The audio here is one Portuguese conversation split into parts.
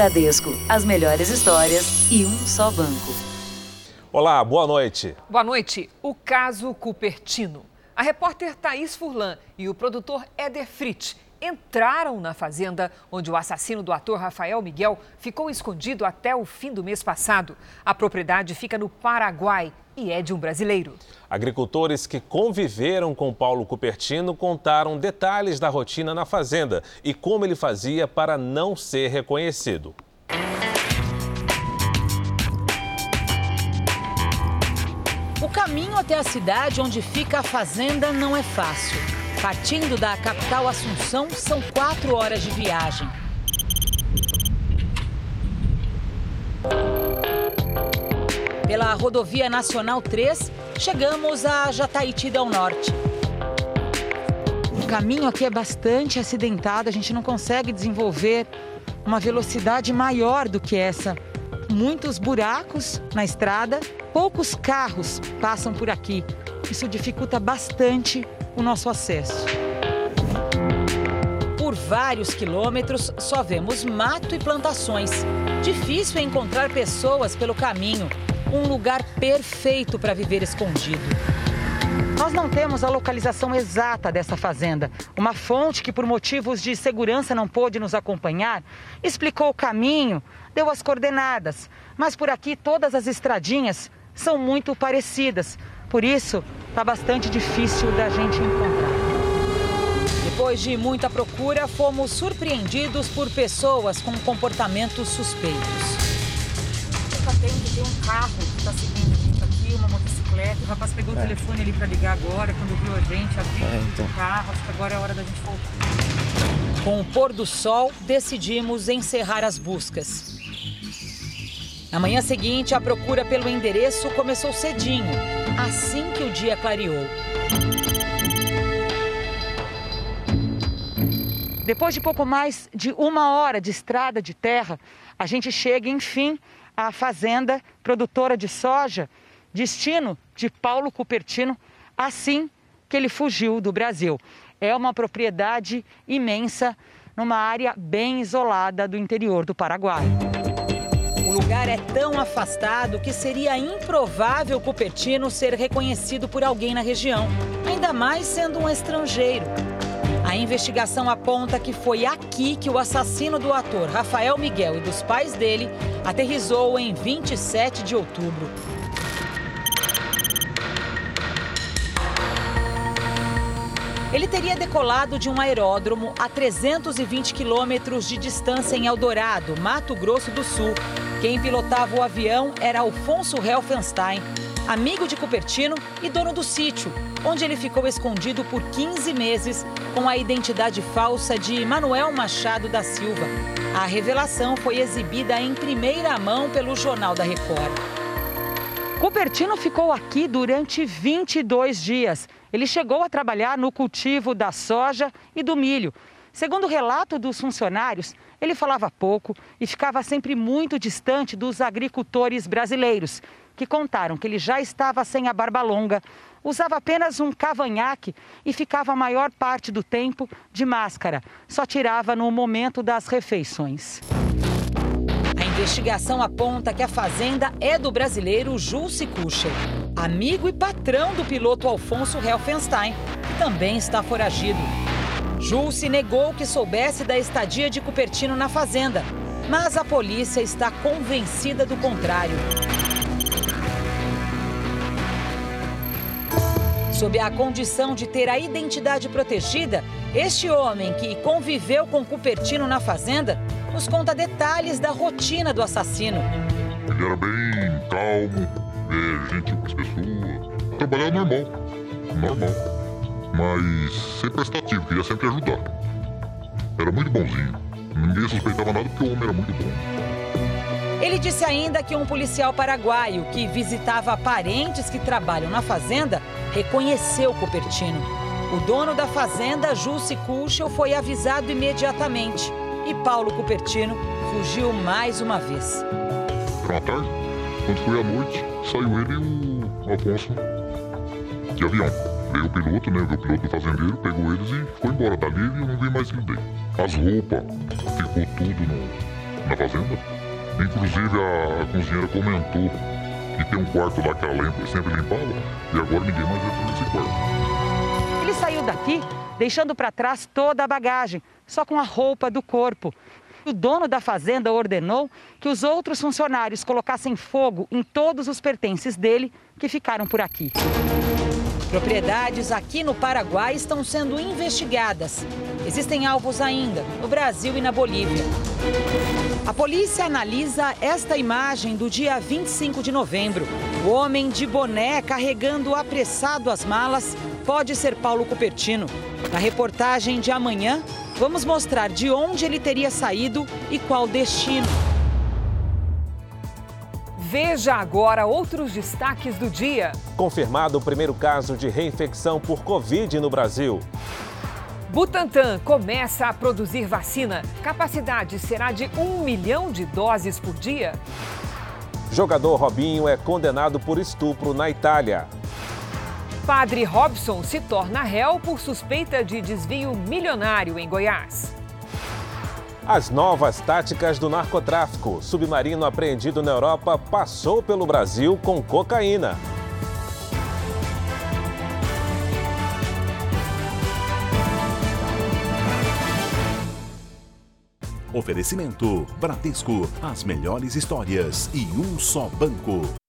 Bradesco, as melhores histórias e um só banco. Olá, boa noite. Boa noite. O caso Cupertino. A repórter Thaís Furlan e o produtor Éder Fritz entraram na fazenda onde o assassino do ator Rafael Miguel ficou escondido até o fim do mês passado. A propriedade fica no Paraguai e é de um brasileiro. Agricultores que conviveram com Paulo Cupertino contaram detalhes da rotina na fazenda e como ele fazia para não ser reconhecido. O caminho até a cidade onde fica a fazenda não é fácil. Partindo da capital Assunção, são quatro horas de viagem. Pela rodovia Nacional 3, chegamos a Jataíti del Norte. O caminho aqui é bastante acidentado, a gente não consegue desenvolver uma velocidade maior do que essa. Muitos buracos na estrada, poucos carros passam por aqui. Isso dificulta bastante o nosso acesso. Por vários quilômetros só vemos mato e plantações. Difícil encontrar pessoas pelo caminho. Um lugar perfeito para viver escondido. Nós não temos a localização exata dessa fazenda. Uma fonte que, por motivos de segurança, não pôde nos acompanhar, explicou o caminho, deu as coordenadas. Mas por aqui todas as estradinhas são muito parecidas. Por isso, está bastante difícil da gente encontrar. Depois de muita procura, fomos surpreendidos por pessoas com comportamentos suspeitos. Tem, tem um carro que está seguindo aqui, uma motocicleta. O rapaz pegou é. o telefone ali para ligar agora, quando viu a gente, abriu é, então. o carro. Acho que agora é a hora da gente voltar. Com o pôr do sol, decidimos encerrar as buscas. Na manhã seguinte, a procura pelo endereço começou cedinho, assim que o dia clareou. Depois de pouco mais de uma hora de estrada de terra, a gente chega, enfim, à fazenda produtora de soja, destino de Paulo Cupertino, assim que ele fugiu do Brasil. É uma propriedade imensa numa área bem isolada do interior do Paraguai. Lugar é tão afastado que seria improvável Cupertino ser reconhecido por alguém na região, ainda mais sendo um estrangeiro. A investigação aponta que foi aqui que o assassino do ator Rafael Miguel e dos pais dele aterrizou em 27 de outubro. Ele teria decolado de um aeródromo a 320 quilômetros de distância em Eldorado, Mato Grosso do Sul, quem pilotava o avião era Alfonso Helfenstein, amigo de Cupertino e dono do sítio, onde ele ficou escondido por 15 meses com a identidade falsa de Manuel Machado da Silva. A revelação foi exibida em primeira mão pelo Jornal da Record. Cupertino ficou aqui durante 22 dias. Ele chegou a trabalhar no cultivo da soja e do milho. Segundo o relato dos funcionários, ele falava pouco e ficava sempre muito distante dos agricultores brasileiros, que contaram que ele já estava sem a barba longa, usava apenas um cavanhaque e ficava a maior parte do tempo de máscara, só tirava no momento das refeições. Investigação aponta que a fazenda é do brasileiro Julce Kucher, amigo e patrão do piloto Alfonso Helfenstein, que também está foragido. Julce negou que soubesse da estadia de Cupertino na fazenda, mas a polícia está convencida do contrário. Sob a condição de ter a identidade protegida, este homem que conviveu com Cupertino na fazenda nos conta detalhes da rotina do assassino. Ele era bem calmo, é, gentil com as pessoas, trabalhava normal, normal mas sempre prestativo, queria sempre ajudar. Era muito bonzinho. Ninguém suspeitava nada porque o homem era muito bom. Ele disse ainda que um policial paraguaio que visitava parentes que trabalham na fazenda reconheceu Cupertino. O dono da fazenda, Jussi Kuchel, foi avisado imediatamente e Paulo Cupertino fugiu mais uma vez. Uma tarde, quando foi à noite, saiu ele e o Afonso de avião. Veio o piloto, né? Veio o piloto do fazendeiro, pegou eles e foi embora. Dali eu não vi mais ninguém. As roupas, ficou tudo no, na fazenda. Inclusive a cozinheira comentou que tem um quarto lá que ela limpa, sempre limpava e agora ninguém mais entra nesse quarto. Ele saiu daqui deixando para trás toda a bagagem, só com a roupa do corpo. O dono da fazenda ordenou que os outros funcionários colocassem fogo em todos os pertences dele que ficaram por aqui. Propriedades aqui no Paraguai estão sendo investigadas. Existem alvos ainda no Brasil e na Bolívia. A polícia analisa esta imagem do dia 25 de novembro. O homem de boné carregando apressado as malas pode ser Paulo Cupertino. Na reportagem de amanhã, vamos mostrar de onde ele teria saído e qual destino. Veja agora outros destaques do dia. Confirmado o primeiro caso de reinfecção por Covid no Brasil. Butantan começa a produzir vacina. Capacidade será de um milhão de doses por dia. Jogador Robinho é condenado por estupro na Itália. Padre Robson se torna réu por suspeita de desvio milionário em Goiás. As novas táticas do narcotráfico. Submarino apreendido na Europa passou pelo Brasil com cocaína. Oferecimento: Bradesco, as melhores histórias e um só banco.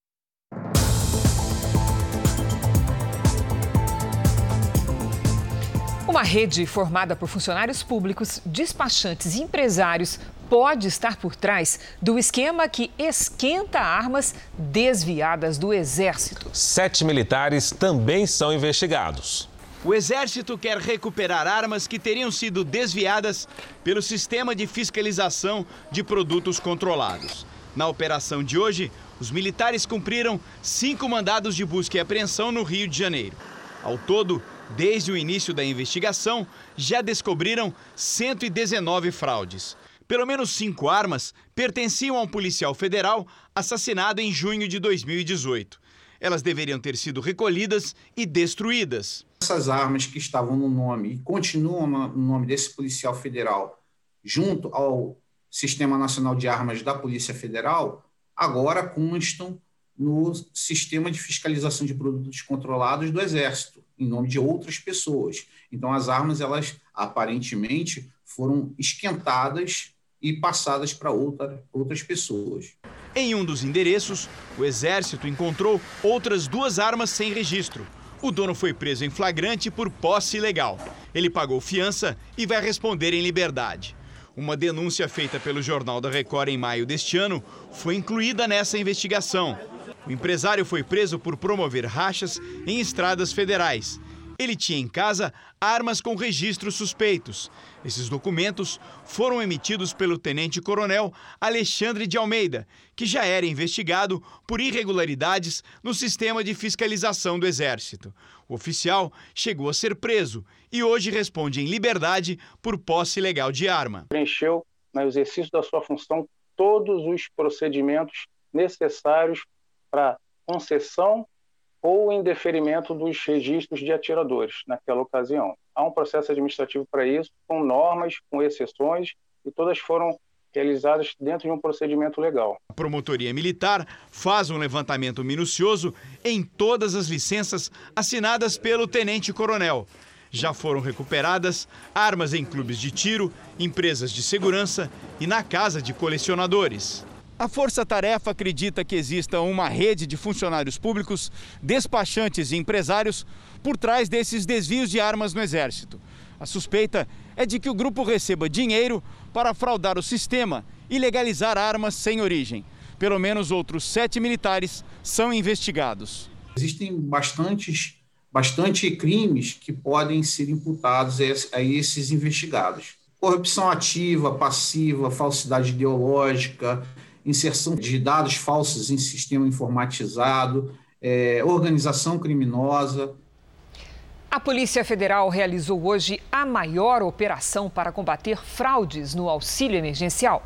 Uma rede formada por funcionários públicos, despachantes e empresários pode estar por trás do esquema que esquenta armas desviadas do Exército. Sete militares também são investigados. O Exército quer recuperar armas que teriam sido desviadas pelo sistema de fiscalização de produtos controlados. Na operação de hoje, os militares cumpriram cinco mandados de busca e apreensão no Rio de Janeiro. Ao todo, desde o início da investigação, já descobriram 119 fraudes. Pelo menos cinco armas pertenciam a um policial federal assassinado em junho de 2018. Elas deveriam ter sido recolhidas e destruídas. Essas armas que estavam no nome e continuam no nome desse policial federal, junto ao Sistema Nacional de Armas da Polícia Federal, agora constam no sistema de fiscalização de produtos controlados do Exército, em nome de outras pessoas. Então, as armas, elas aparentemente foram esquentadas e passadas para outra, outras pessoas. Em um dos endereços, o Exército encontrou outras duas armas sem registro. O dono foi preso em flagrante por posse ilegal. Ele pagou fiança e vai responder em liberdade. Uma denúncia feita pelo Jornal da Record em maio deste ano foi incluída nessa investigação. O empresário foi preso por promover rachas em estradas federais. Ele tinha em casa armas com registros suspeitos. Esses documentos foram emitidos pelo tenente-coronel Alexandre de Almeida, que já era investigado por irregularidades no sistema de fiscalização do Exército. O oficial chegou a ser preso e hoje responde em liberdade por posse ilegal de arma. Preencheu, no exercício da sua função, todos os procedimentos necessários para concessão ou em deferimento dos registros de atiradores naquela ocasião. Há um processo administrativo para isso, com normas, com exceções, e todas foram realizadas dentro de um procedimento legal. A promotoria militar faz um levantamento minucioso em todas as licenças assinadas pelo tenente-coronel. Já foram recuperadas armas em clubes de tiro, empresas de segurança e na casa de colecionadores. A Força Tarefa acredita que exista uma rede de funcionários públicos, despachantes e empresários por trás desses desvios de armas no Exército. A suspeita é de que o grupo receba dinheiro para fraudar o sistema e legalizar armas sem origem. Pelo menos outros sete militares são investigados. Existem bastantes, bastante crimes que podem ser imputados a esses investigados. Corrupção ativa, passiva, falsidade ideológica, inserção de dados falsos em sistema informatizado, é, organização criminosa. A Polícia Federal realizou hoje a maior operação para combater fraudes no auxílio emergencial.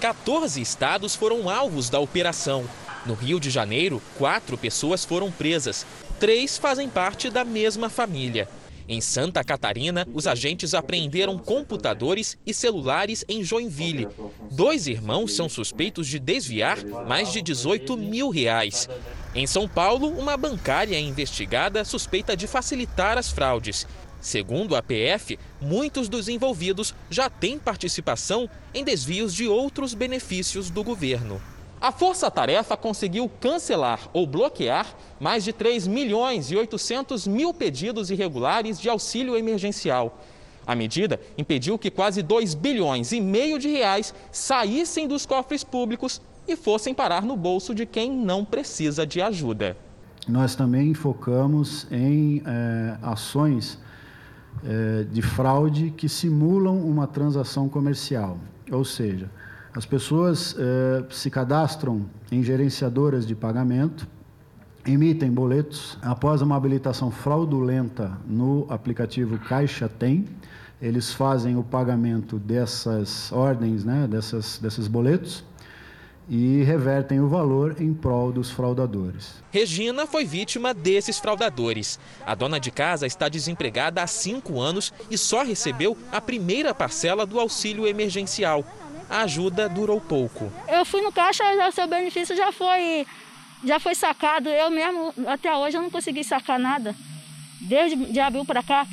14 estados foram alvos da operação. No Rio de Janeiro, quatro pessoas foram presas. Três fazem parte da mesma família. Em Santa Catarina, os agentes apreenderam computadores e celulares em Joinville. Dois irmãos são suspeitos de desviar mais de 18 mil reais. Em São Paulo, uma bancária é investigada suspeita de facilitar as fraudes. Segundo a PF, muitos dos envolvidos já têm participação em desvios de outros benefícios do governo. A Força Tarefa conseguiu cancelar ou bloquear mais de 3 milhões e 800 mil pedidos irregulares de auxílio emergencial. A medida impediu que quase 2 bilhões e meio de reais saíssem dos cofres públicos e fossem parar no bolso de quem não precisa de ajuda. Nós também focamos em é, ações é, de fraude que simulam uma transação comercial, ou seja, as pessoas eh, se cadastram em gerenciadoras de pagamento, emitem boletos. Após uma habilitação fraudulenta no aplicativo Caixa Tem, eles fazem o pagamento dessas ordens, né, dessas, desses boletos, e revertem o valor em prol dos fraudadores. Regina foi vítima desses fraudadores. A dona de casa está desempregada há cinco anos e só recebeu a primeira parcela do auxílio emergencial a ajuda durou pouco. Eu fui no caixa, o seu benefício já foi, já foi sacado. Eu mesmo, até hoje, eu não consegui sacar nada. Desde de abril para cá.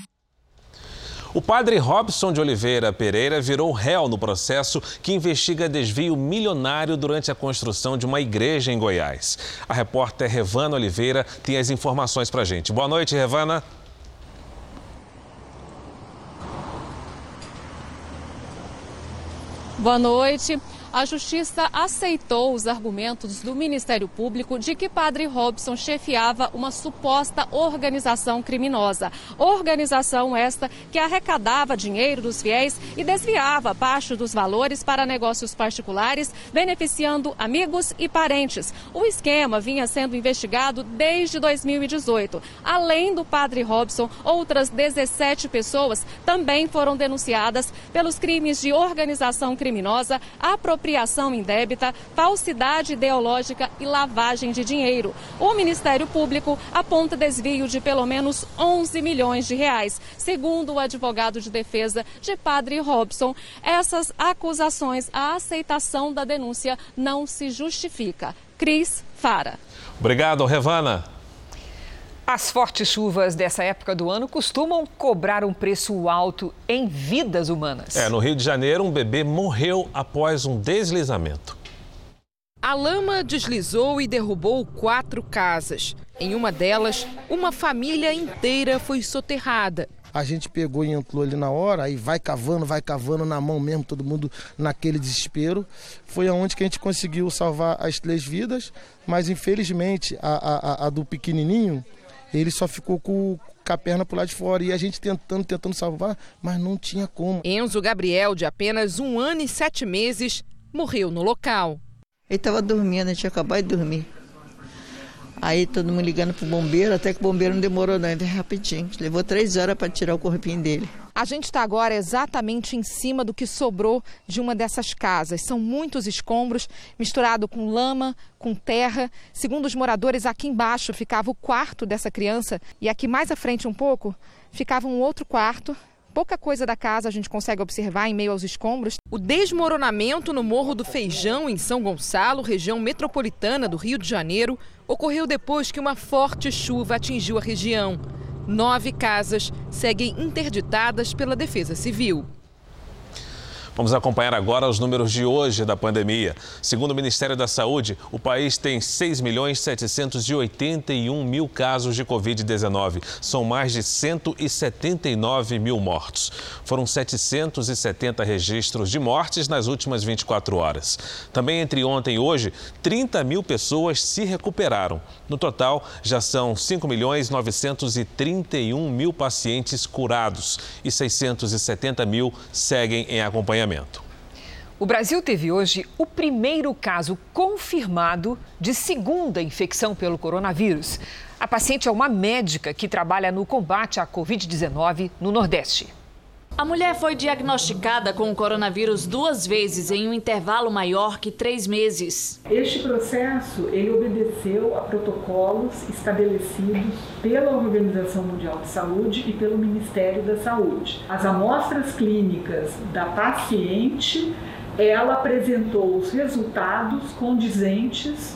O padre Robson de Oliveira Pereira virou réu no processo que investiga desvio milionário durante a construção de uma igreja em Goiás. A repórter Revana Oliveira tem as informações para gente. Boa noite, Revana. Boa noite. A Justiça aceitou os argumentos do Ministério Público de que Padre Robson chefiava uma suposta organização criminosa. Organização esta que arrecadava dinheiro dos fiéis e desviava parte dos valores para negócios particulares, beneficiando amigos e parentes. O esquema vinha sendo investigado desde 2018. Além do Padre Robson, outras 17 pessoas também foram denunciadas pelos crimes de organização criminosa, apropriação apropriação indébita, falsidade ideológica e lavagem de dinheiro. O Ministério Público aponta desvio de pelo menos 11 milhões de reais. Segundo o advogado de defesa de Padre Robson, essas acusações, a aceitação da denúncia não se justifica. Cris Fara. Obrigado, Revana. As fortes chuvas dessa época do ano costumam cobrar um preço alto em vidas humanas. É, no Rio de Janeiro, um bebê morreu após um deslizamento. A lama deslizou e derrubou quatro casas. Em uma delas, uma família inteira foi soterrada. A gente pegou e entrou ali na hora, aí vai cavando, vai cavando na mão mesmo, todo mundo naquele desespero. Foi aonde que a gente conseguiu salvar as três vidas, mas infelizmente a, a, a do pequenininho ele só ficou com, com a perna pro lado de fora. E a gente tentando, tentando salvar, mas não tinha como. Enzo Gabriel, de apenas um ano e sete meses, morreu no local. Ele estava dormindo, a gente acabou de dormir. Aí todo mundo ligando pro bombeiro, até que o bombeiro não demorou não, veio rapidinho. Levou três horas para tirar o corpinho dele. A gente está agora exatamente em cima do que sobrou de uma dessas casas. São muitos escombros, misturado com lama, com terra. Segundo os moradores, aqui embaixo ficava o quarto dessa criança e aqui mais à frente um pouco ficava um outro quarto pouca coisa da casa a gente consegue observar em meio aos escombros. O desmoronamento no Morro do Feijão, em São Gonçalo, região metropolitana do Rio de Janeiro, ocorreu depois que uma forte chuva atingiu a região. Nove casas seguem interditadas pela Defesa Civil. Vamos acompanhar agora os números de hoje da pandemia. Segundo o Ministério da Saúde, o país tem 6 milhões 781 mil casos de Covid-19. São mais de 179 mil mortos. Foram 770 registros de mortes nas últimas 24 horas. Também entre ontem e hoje, 30 mil pessoas se recuperaram. No total, já são 5 milhões 931 mil pacientes curados e 670 mil seguem em acompanhamento. O Brasil teve hoje o primeiro caso confirmado de segunda infecção pelo coronavírus. A paciente é uma médica que trabalha no combate à Covid-19 no Nordeste. A mulher foi diagnosticada com o coronavírus duas vezes em um intervalo maior que três meses. Este processo ele obedeceu a protocolos estabelecidos pela Organização Mundial de Saúde e pelo Ministério da Saúde. As amostras clínicas da paciente, ela apresentou os resultados condizentes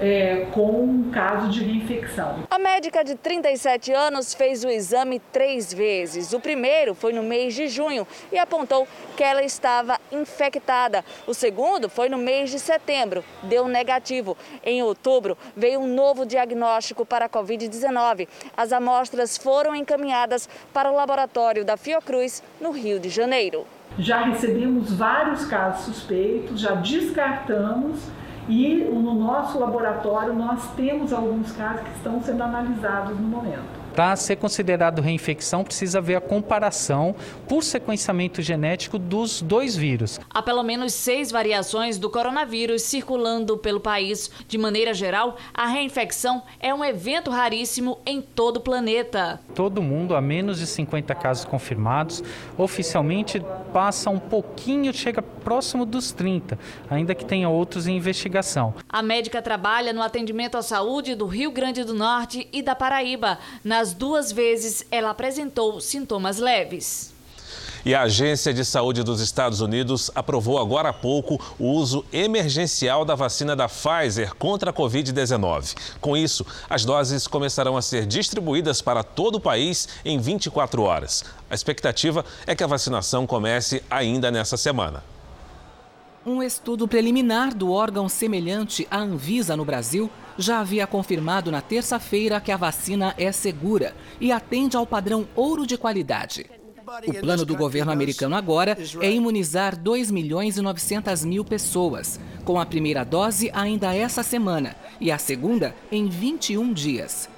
é, com um caso de reinfecção. A médica de 37 anos fez o exame três vezes. O primeiro foi no mês de junho e apontou que ela estava infectada. O segundo foi no mês de setembro, deu negativo. Em outubro, veio um novo diagnóstico para a Covid-19. As amostras foram encaminhadas para o laboratório da Fiocruz, no Rio de Janeiro. Já recebemos vários casos suspeitos, já descartamos e no nosso laboratório nós temos alguns casos que estão sendo analisados no momento. Para ser considerado reinfecção, precisa ver a comparação por sequenciamento genético dos dois vírus. Há pelo menos seis variações do coronavírus circulando pelo país. De maneira geral, a reinfecção é um evento raríssimo em todo o planeta. Todo mundo, a menos de 50 casos confirmados, oficialmente passa um pouquinho, chega próximo dos 30, ainda que tenha outros em investigação. A médica trabalha no atendimento à saúde do Rio Grande do Norte e da Paraíba. Na nas duas vezes, ela apresentou sintomas leves. E a Agência de Saúde dos Estados Unidos aprovou agora há pouco o uso emergencial da vacina da Pfizer contra a Covid-19. Com isso, as doses começarão a ser distribuídas para todo o país em 24 horas. A expectativa é que a vacinação comece ainda nessa semana. Um estudo preliminar do órgão semelhante à Anvisa no Brasil já havia confirmado na terça-feira que a vacina é segura e atende ao padrão ouro de qualidade. O plano do governo americano agora é imunizar 2 milhões e 900 mil pessoas, com a primeira dose ainda essa semana e a segunda em 21 dias.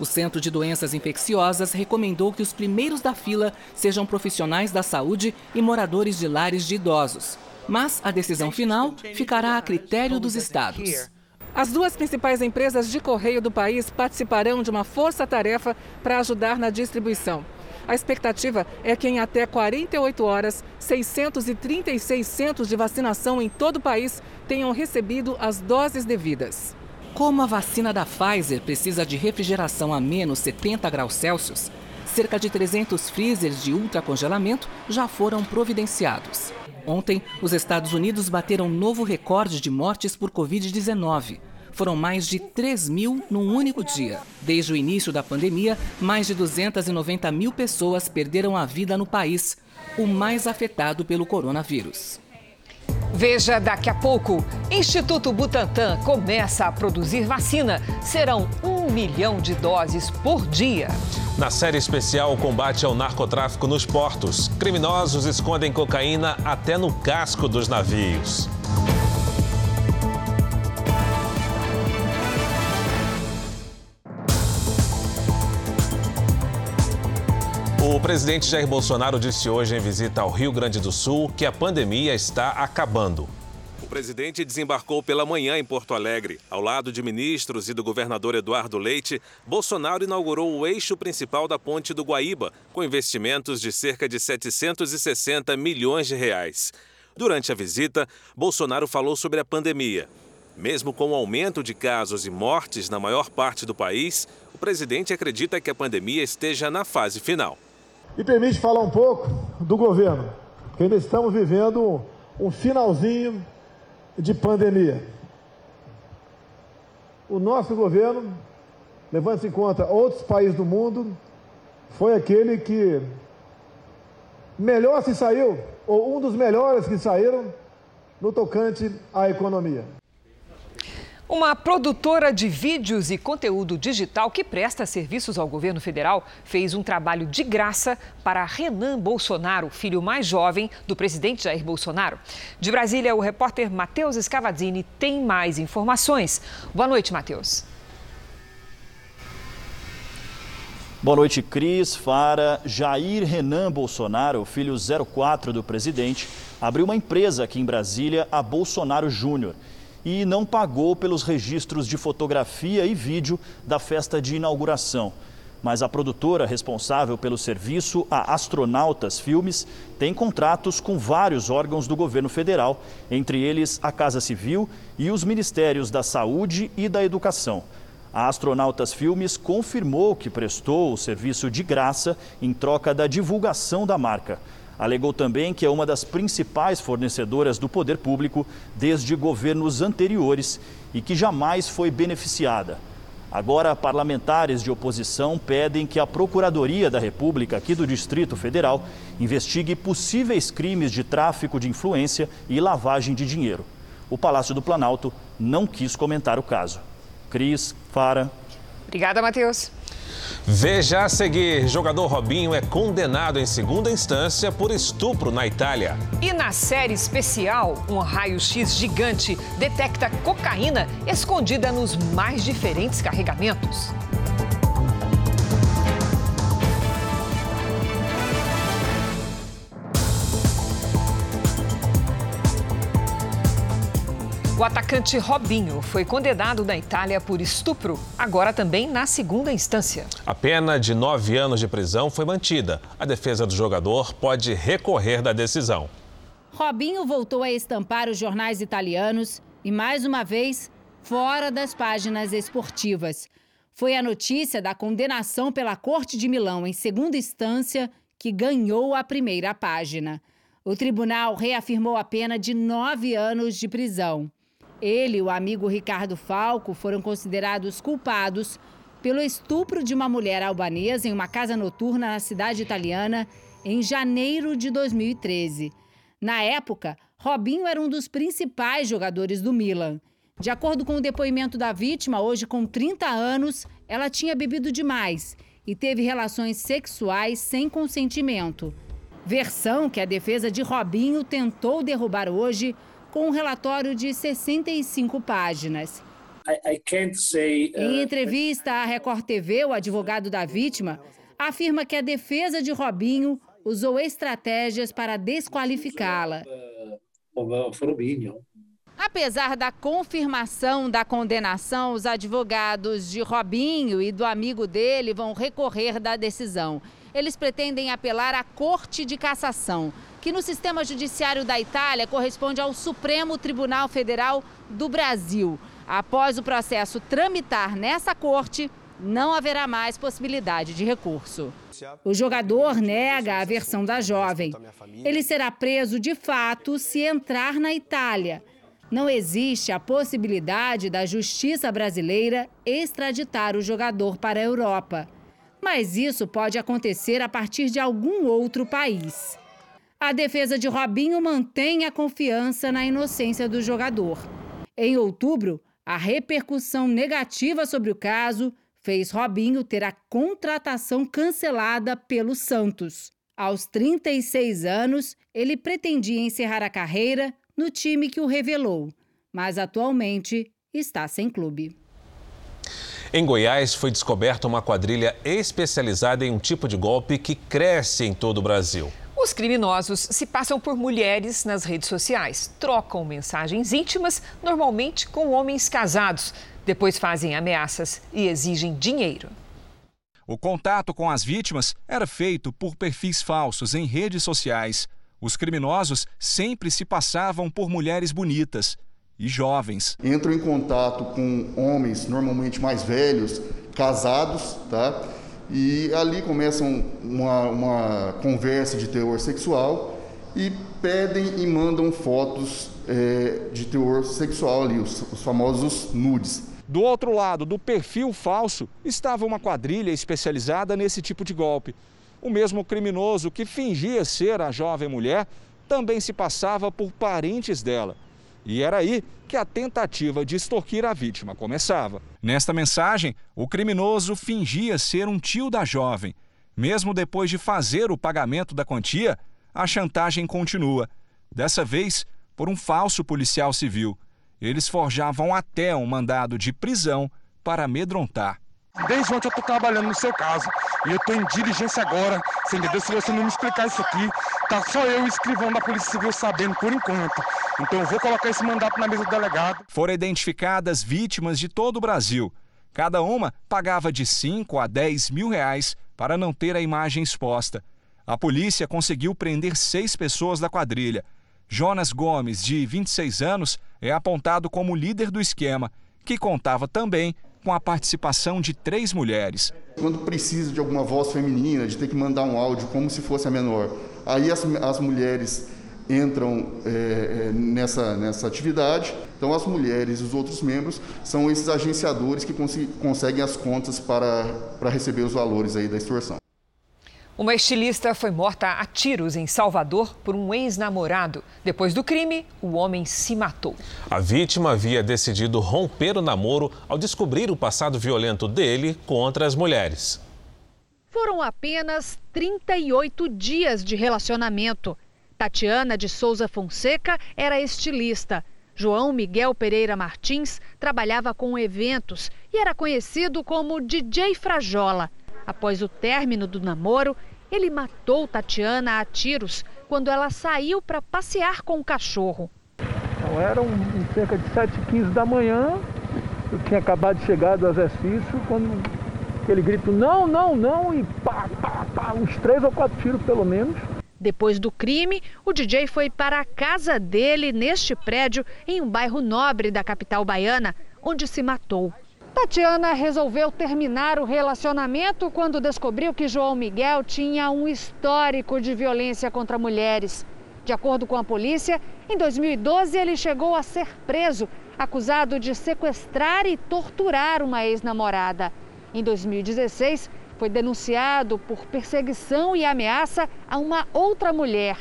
O Centro de Doenças Infecciosas recomendou que os primeiros da fila sejam profissionais da saúde e moradores de lares de idosos mas a decisão final ficará a critério dos estados. As duas principais empresas de correio do país participarão de uma força-tarefa para ajudar na distribuição. A expectativa é que em até 48 horas, 636 centros de vacinação em todo o país tenham recebido as doses devidas. Como a vacina da Pfizer precisa de refrigeração a menos 70 graus Celsius, cerca de 300 freezers de ultracongelamento já foram providenciados. Ontem, os Estados Unidos bateram novo recorde de mortes por Covid-19. Foram mais de 3 mil num único dia. Desde o início da pandemia, mais de 290 mil pessoas perderam a vida no país, o mais afetado pelo coronavírus. Veja daqui a pouco. Instituto Butantan começa a produzir vacina. Serão um milhão de doses por dia. Na série especial Combate ao Narcotráfico nos Portos, criminosos escondem cocaína até no casco dos navios. O presidente Jair Bolsonaro disse hoje em visita ao Rio Grande do Sul que a pandemia está acabando presidente desembarcou pela manhã em Porto Alegre. Ao lado de ministros e do governador Eduardo Leite, Bolsonaro inaugurou o eixo principal da Ponte do Guaíba, com investimentos de cerca de 760 milhões de reais. Durante a visita, Bolsonaro falou sobre a pandemia. Mesmo com o aumento de casos e mortes na maior parte do país, o presidente acredita que a pandemia esteja na fase final. E permite falar um pouco do governo, porque ainda estamos vivendo um finalzinho de pandemia. O nosso governo, levando-se em conta outros países do mundo, foi aquele que melhor se saiu, ou um dos melhores que saíram, no tocante à economia. Uma produtora de vídeos e conteúdo digital que presta serviços ao governo federal fez um trabalho de graça para Renan Bolsonaro, filho mais jovem do presidente Jair Bolsonaro. De Brasília, o repórter Matheus Escavadini tem mais informações. Boa noite, Matheus. Boa noite, Cris, Fara. Jair Renan Bolsonaro, filho 04 do presidente, abriu uma empresa aqui em Brasília, a Bolsonaro Júnior e não pagou pelos registros de fotografia e vídeo da festa de inauguração. mas a produtora responsável pelo serviço, a Astronautas Filmes, tem contratos com vários órgãos do governo federal, entre eles a Casa Civil e os Ministérios da Saúde e da Educação. A Astronautas Filmes confirmou que prestou o serviço de graça em troca da divulgação da marca. Alegou também que é uma das principais fornecedoras do poder público desde governos anteriores e que jamais foi beneficiada. Agora, parlamentares de oposição pedem que a Procuradoria da República aqui do Distrito Federal investigue possíveis crimes de tráfico de influência e lavagem de dinheiro. O Palácio do Planalto não quis comentar o caso. Cris, Fara. Obrigada, Matheus. Veja a seguir: jogador Robinho é condenado em segunda instância por estupro na Itália. E na série especial, um raio-x gigante detecta cocaína escondida nos mais diferentes carregamentos. O atacante Robinho foi condenado na Itália por estupro, agora também na segunda instância. A pena de nove anos de prisão foi mantida. A defesa do jogador pode recorrer da decisão. Robinho voltou a estampar os jornais italianos e, mais uma vez, fora das páginas esportivas. Foi a notícia da condenação pela Corte de Milão em segunda instância que ganhou a primeira página. O tribunal reafirmou a pena de nove anos de prisão. Ele e o amigo Ricardo Falco foram considerados culpados pelo estupro de uma mulher albanesa em uma casa noturna na cidade italiana em janeiro de 2013. Na época, Robinho era um dos principais jogadores do Milan. De acordo com o depoimento da vítima, hoje com 30 anos, ela tinha bebido demais e teve relações sexuais sem consentimento. Versão que a defesa de Robinho tentou derrubar hoje com um relatório de 65 páginas. Uh... Em entrevista à Record TV, o advogado da vítima afirma que a defesa de Robinho usou estratégias para desqualificá-la. Apesar da confirmação da condenação, os advogados de Robinho e do amigo dele vão recorrer da decisão. Eles pretendem apelar à Corte de Cassação que no sistema judiciário da Itália corresponde ao Supremo Tribunal Federal do Brasil. Após o processo tramitar nessa corte, não haverá mais possibilidade de recurso. O jogador nega a versão da jovem. Ele será preso de fato se entrar na Itália. Não existe a possibilidade da justiça brasileira extraditar o jogador para a Europa. Mas isso pode acontecer a partir de algum outro país. A defesa de Robinho mantém a confiança na inocência do jogador. Em outubro, a repercussão negativa sobre o caso fez Robinho ter a contratação cancelada pelo Santos. Aos 36 anos, ele pretendia encerrar a carreira no time que o revelou, mas atualmente está sem clube. Em Goiás, foi descoberta uma quadrilha especializada em um tipo de golpe que cresce em todo o Brasil. Os criminosos se passam por mulheres nas redes sociais, trocam mensagens íntimas, normalmente com homens casados. Depois fazem ameaças e exigem dinheiro. O contato com as vítimas era feito por perfis falsos em redes sociais. Os criminosos sempre se passavam por mulheres bonitas e jovens. Entram em contato com homens normalmente mais velhos, casados, tá? E ali começam uma, uma conversa de teor sexual e pedem e mandam fotos é, de teor sexual ali, os, os famosos nudes. Do outro lado do perfil falso estava uma quadrilha especializada nesse tipo de golpe. O mesmo criminoso que fingia ser a jovem mulher também se passava por parentes dela. E era aí que a tentativa de extorquir a vítima começava. Nesta mensagem, o criminoso fingia ser um tio da jovem. Mesmo depois de fazer o pagamento da quantia, a chantagem continua. Dessa vez, por um falso policial civil. Eles forjavam até um mandado de prisão para amedrontar. Desde ontem eu estou trabalhando no seu caso e eu estou em diligência agora. Você entendeu? Se você não me explicar isso aqui, tá só eu e o escrivão da Polícia Civil sabendo por enquanto. Então eu vou colocar esse mandato na mesa do delegado. Foram identificadas vítimas de todo o Brasil. Cada uma pagava de 5 a 10 mil reais para não ter a imagem exposta. A polícia conseguiu prender seis pessoas da quadrilha. Jonas Gomes, de 26 anos, é apontado como líder do esquema, que contava também com a participação de três mulheres. Quando precisa de alguma voz feminina, de ter que mandar um áudio como se fosse a menor, aí as, as mulheres entram é, nessa, nessa atividade. Então, as mulheres e os outros membros são esses agenciadores que cons conseguem as contas para, para receber os valores aí da extorsão. Uma estilista foi morta a tiros em Salvador por um ex-namorado. Depois do crime, o homem se matou. A vítima havia decidido romper o namoro ao descobrir o passado violento dele contra as mulheres. Foram apenas 38 dias de relacionamento. Tatiana de Souza Fonseca era estilista. João Miguel Pereira Martins trabalhava com eventos e era conhecido como DJ Frajola. Após o término do namoro, ele matou Tatiana a tiros quando ela saiu para passear com o cachorro. Então, eram cerca de 7h15 da manhã, eu tinha acabado de chegar do exercício, quando aquele grito não, não, não, e pá, pá, pá, uns três ou quatro tiros pelo menos. Depois do crime, o DJ foi para a casa dele neste prédio, em um bairro nobre da capital baiana, onde se matou. Tatiana resolveu terminar o relacionamento quando descobriu que João Miguel tinha um histórico de violência contra mulheres. De acordo com a polícia, em 2012 ele chegou a ser preso, acusado de sequestrar e torturar uma ex-namorada. Em 2016, foi denunciado por perseguição e ameaça a uma outra mulher.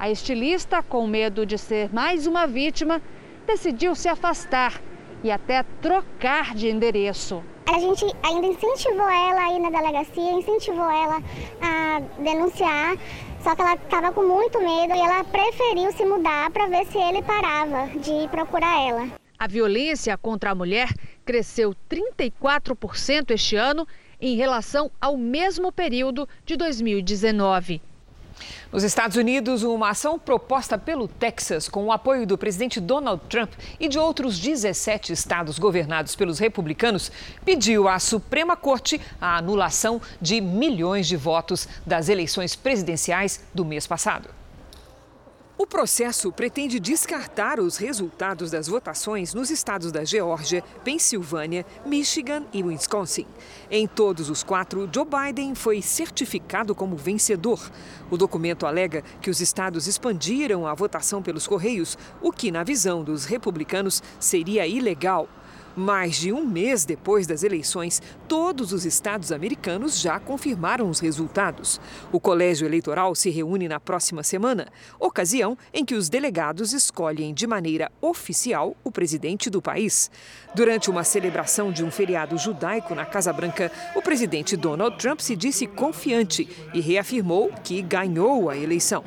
A estilista, com medo de ser mais uma vítima, decidiu se afastar e até trocar de endereço. A gente ainda incentivou ela a ir na delegacia, incentivou ela a denunciar, só que ela estava com muito medo e ela preferiu se mudar para ver se ele parava de procurar ela. A violência contra a mulher cresceu 34% este ano em relação ao mesmo período de 2019. Nos Estados Unidos, uma ação proposta pelo Texas, com o apoio do presidente Donald Trump e de outros 17 estados governados pelos republicanos, pediu à Suprema Corte a anulação de milhões de votos das eleições presidenciais do mês passado. O processo pretende descartar os resultados das votações nos estados da Geórgia, Pensilvânia, Michigan e Wisconsin. Em todos os quatro, Joe Biden foi certificado como vencedor. O documento alega que os estados expandiram a votação pelos Correios, o que, na visão dos republicanos, seria ilegal. Mais de um mês depois das eleições, todos os estados americanos já confirmaram os resultados. O colégio eleitoral se reúne na próxima semana, ocasião em que os delegados escolhem de maneira oficial o presidente do país. Durante uma celebração de um feriado judaico na Casa Branca, o presidente Donald Trump se disse confiante e reafirmou que ganhou a eleição.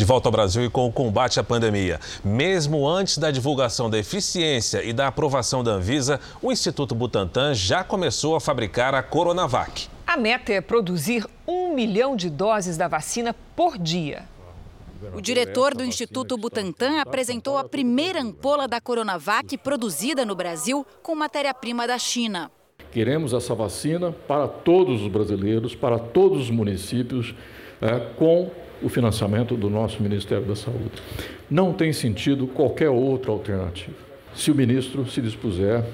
De volta ao Brasil e com o combate à pandemia. Mesmo antes da divulgação da eficiência e da aprovação da Anvisa, o Instituto Butantan já começou a fabricar a Coronavac. A meta é produzir um milhão de doses da vacina por dia. O diretor do Instituto Butantan apresentou a primeira ampola da Coronavac produzida no Brasil com matéria-prima da China. Queremos essa vacina para todos os brasileiros, para todos os municípios, é, com o financiamento do nosso Ministério da Saúde. Não tem sentido qualquer outra alternativa. Se o ministro se dispuser,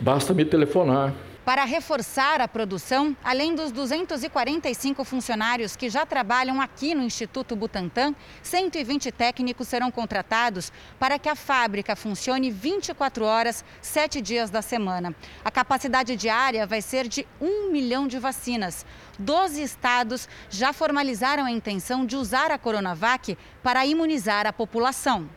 basta me telefonar para reforçar a produção, além dos 245 funcionários que já trabalham aqui no Instituto Butantan, 120 técnicos serão contratados para que a fábrica funcione 24 horas, 7 dias da semana. A capacidade diária vai ser de 1 milhão de vacinas. 12 estados já formalizaram a intenção de usar a Coronavac para imunizar a população.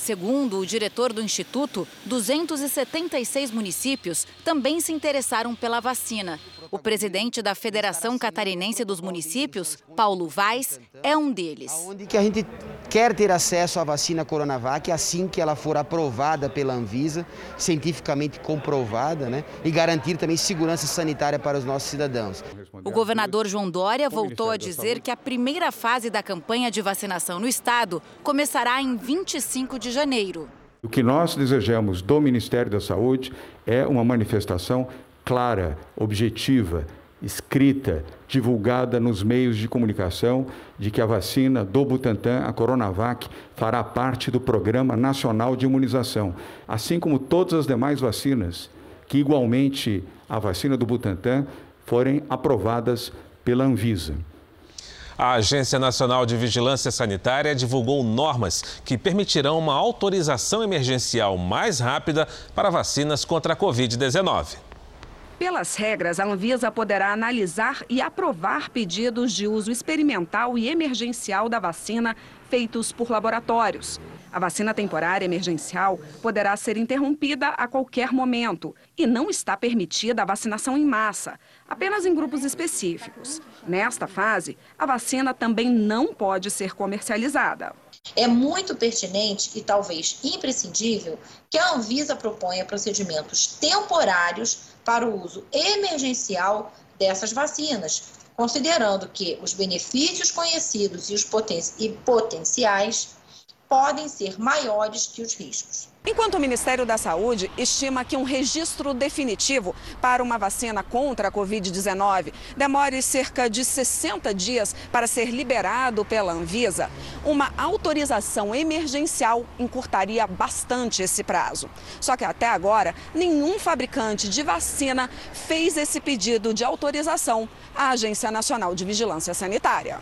Segundo o diretor do Instituto, 276 municípios também se interessaram pela vacina. O presidente da Federação Catarinense dos Municípios, Paulo Vaz, é um deles. Onde que a gente quer ter acesso à vacina Coronavac assim que ela for aprovada pela Anvisa, cientificamente comprovada, né? E garantir também segurança sanitária para os nossos cidadãos. O governador João Dória voltou a dizer que a primeira fase da campanha de vacinação no estado começará em 25 de janeiro. O que nós desejamos do Ministério da Saúde é uma manifestação clara, objetiva, escrita, divulgada nos meios de comunicação de que a vacina do Butantan, a Coronavac, fará parte do Programa Nacional de Imunização, assim como todas as demais vacinas, que igualmente a vacina do Butantan forem aprovadas pela Anvisa. A Agência Nacional de Vigilância Sanitária divulgou normas que permitirão uma autorização emergencial mais rápida para vacinas contra a Covid-19. Pelas regras, a Anvisa poderá analisar e aprovar pedidos de uso experimental e emergencial da vacina feitos por laboratórios. A vacina temporária emergencial poderá ser interrompida a qualquer momento e não está permitida a vacinação em massa, apenas em grupos específicos. Nesta fase, a vacina também não pode ser comercializada. É muito pertinente e talvez imprescindível que a Anvisa proponha procedimentos temporários para o uso emergencial dessas vacinas, considerando que os benefícios conhecidos e os poten e potenciais podem ser maiores que os riscos. Enquanto o Ministério da Saúde estima que um registro definitivo para uma vacina contra a Covid-19 demore cerca de 60 dias para ser liberado pela Anvisa, uma autorização emergencial encurtaria bastante esse prazo. Só que até agora, nenhum fabricante de vacina fez esse pedido de autorização à Agência Nacional de Vigilância Sanitária.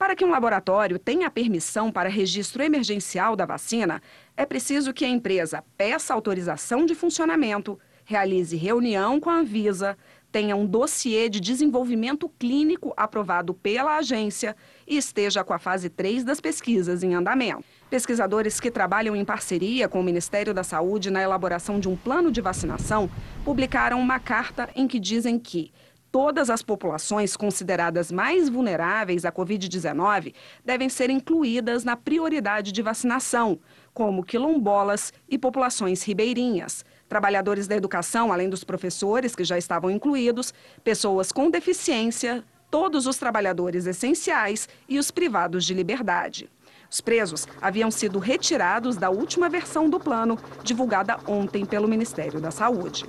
Para que um laboratório tenha permissão para registro emergencial da vacina, é preciso que a empresa peça autorização de funcionamento, realize reunião com a Anvisa, tenha um dossiê de desenvolvimento clínico aprovado pela agência e esteja com a fase 3 das pesquisas em andamento. Pesquisadores que trabalham em parceria com o Ministério da Saúde na elaboração de um plano de vacinação publicaram uma carta em que dizem que todas as populações consideradas mais vulneráveis à Covid-19 devem ser incluídas na prioridade de vacinação, como quilombolas e populações ribeirinhas, trabalhadores da educação, além dos professores, que já estavam incluídos, pessoas com deficiência, todos os trabalhadores essenciais e os privados de liberdade. Os presos haviam sido retirados da última versão do plano, divulgada ontem pelo Ministério da Saúde.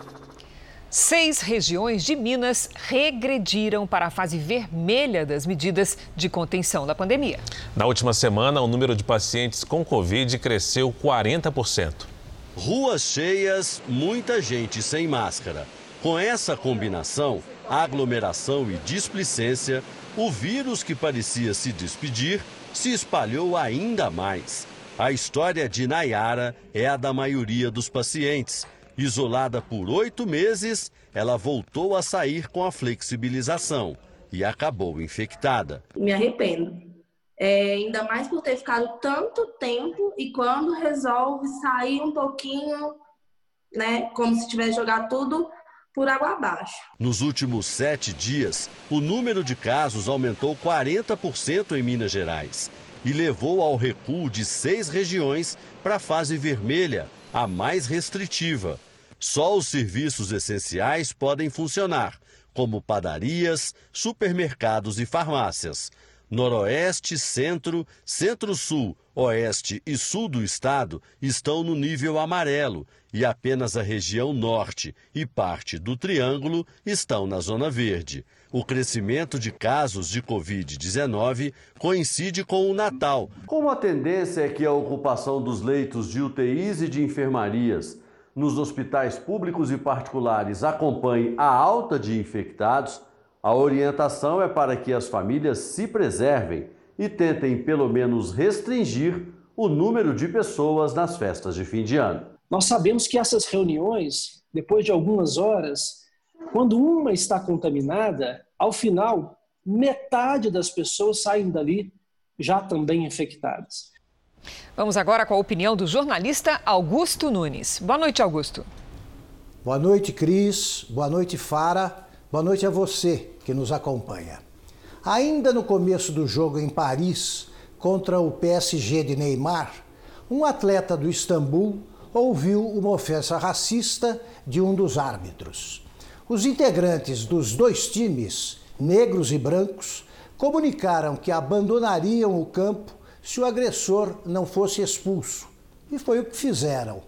Seis regiões de Minas regrediram para a fase vermelha das medidas de contenção da pandemia. Na última semana, o número de pacientes com Covid cresceu 40%. Ruas cheias, muita gente sem máscara. Com essa combinação, aglomeração e displicência, o vírus que parecia se despedir se espalhou ainda mais. A história de Nayara é a da maioria dos pacientes Isolada por oito meses, ela voltou a sair com a flexibilização e acabou infectada. Me arrependo. É, ainda mais por ter ficado tanto tempo e quando resolve sair um pouquinho, né, como se tivesse jogado tudo por água abaixo. Nos últimos sete dias, o número de casos aumentou 40% em Minas Gerais e levou ao recuo de seis regiões para a fase vermelha, a mais restritiva. Só os serviços essenciais podem funcionar, como padarias, supermercados e farmácias. Noroeste, Centro, Centro-Sul, Oeste e Sul do estado estão no nível amarelo e apenas a região Norte e parte do Triângulo estão na zona verde. O crescimento de casos de Covid-19 coincide com o Natal. Como a tendência é que a ocupação dos leitos de UTIs e de enfermarias nos hospitais públicos e particulares acompanhe a alta de infectados, a orientação é para que as famílias se preservem e tentem pelo menos restringir o número de pessoas nas festas de fim de ano. Nós sabemos que essas reuniões, depois de algumas horas, quando uma está contaminada, ao final, metade das pessoas saem dali já também infectadas. Vamos agora com a opinião do jornalista Augusto Nunes. Boa noite, Augusto. Boa noite, Cris. Boa noite, Fara. Boa noite a você que nos acompanha. Ainda no começo do jogo em Paris contra o PSG de Neymar, um atleta do Istambul ouviu uma ofensa racista de um dos árbitros. Os integrantes dos dois times, negros e brancos, comunicaram que abandonariam o campo se o agressor não fosse expulso. E foi o que fizeram.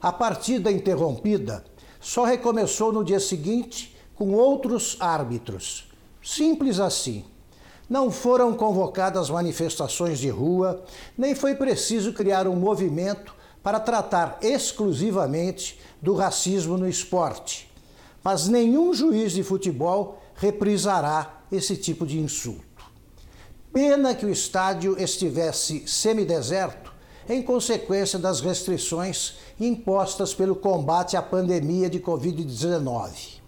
A partida interrompida só recomeçou no dia seguinte com outros árbitros. Simples assim. Não foram convocadas manifestações de rua, nem foi preciso criar um movimento para tratar exclusivamente do racismo no esporte. Mas nenhum juiz de futebol reprisará esse tipo de insulto. Pena que o estádio estivesse semideserto em consequência das restrições impostas pelo combate à pandemia de Covid-19.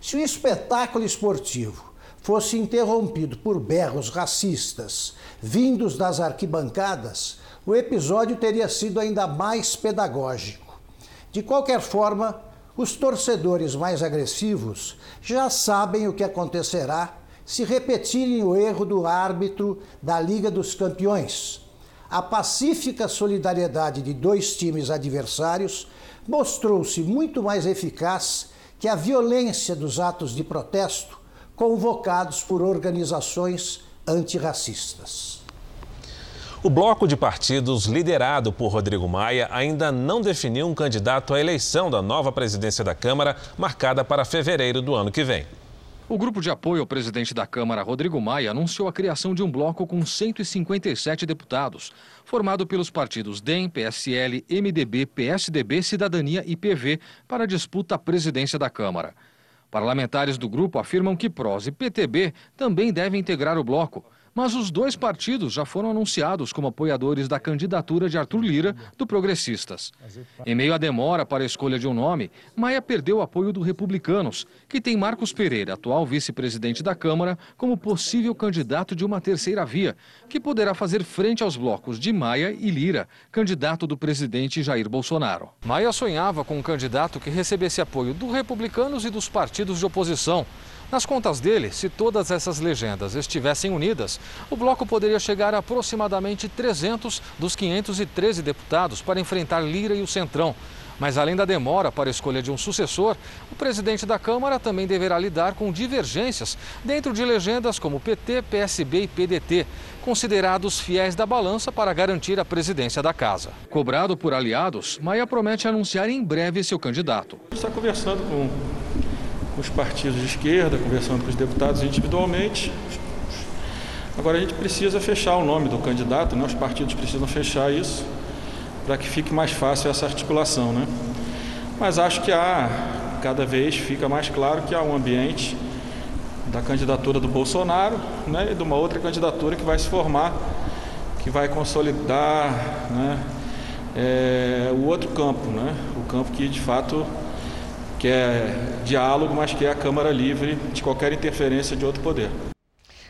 Se o espetáculo esportivo fosse interrompido por berros racistas vindos das arquibancadas, o episódio teria sido ainda mais pedagógico. De qualquer forma, os torcedores mais agressivos já sabem o que acontecerá se repetirem o erro do árbitro da Liga dos Campeões. A pacífica solidariedade de dois times adversários mostrou-se muito mais eficaz que a violência dos atos de protesto convocados por organizações antirracistas. O bloco de partidos liderado por Rodrigo Maia ainda não definiu um candidato à eleição da nova presidência da Câmara, marcada para fevereiro do ano que vem. O grupo de apoio ao presidente da Câmara, Rodrigo Maia, anunciou a criação de um bloco com 157 deputados, formado pelos partidos DEM, PSL, MDB, PSDB, Cidadania e PV, para a disputa à presidência da Câmara. Parlamentares do grupo afirmam que PROS e PTB também devem integrar o bloco. Mas os dois partidos já foram anunciados como apoiadores da candidatura de Arthur Lira, do Progressistas. Em meio à demora para a escolha de um nome, Maia perdeu o apoio do Republicanos, que tem Marcos Pereira, atual vice-presidente da Câmara, como possível candidato de uma terceira via, que poderá fazer frente aos blocos de Maia e Lira, candidato do presidente Jair Bolsonaro. Maia sonhava com um candidato que recebesse apoio do Republicanos e dos partidos de oposição. Nas contas dele, se todas essas legendas estivessem unidas, o bloco poderia chegar a aproximadamente 300 dos 513 deputados para enfrentar Lira e o Centrão. Mas além da demora para a escolha de um sucessor, o presidente da Câmara também deverá lidar com divergências dentro de legendas como PT, PSB e PDT, considerados fiéis da balança para garantir a presidência da casa. Cobrado por aliados, Maia promete anunciar em breve seu candidato. Está conversando com com os partidos de esquerda, conversando com os deputados individualmente. Agora a gente precisa fechar o nome do candidato, né? os partidos precisam fechar isso para que fique mais fácil essa articulação. Né? Mas acho que há, cada vez fica mais claro que há um ambiente da candidatura do Bolsonaro né? e de uma outra candidatura que vai se formar, que vai consolidar né? É, o outro campo, né? o campo que de fato que é diálogo, mas que é a Câmara livre de qualquer interferência de outro poder.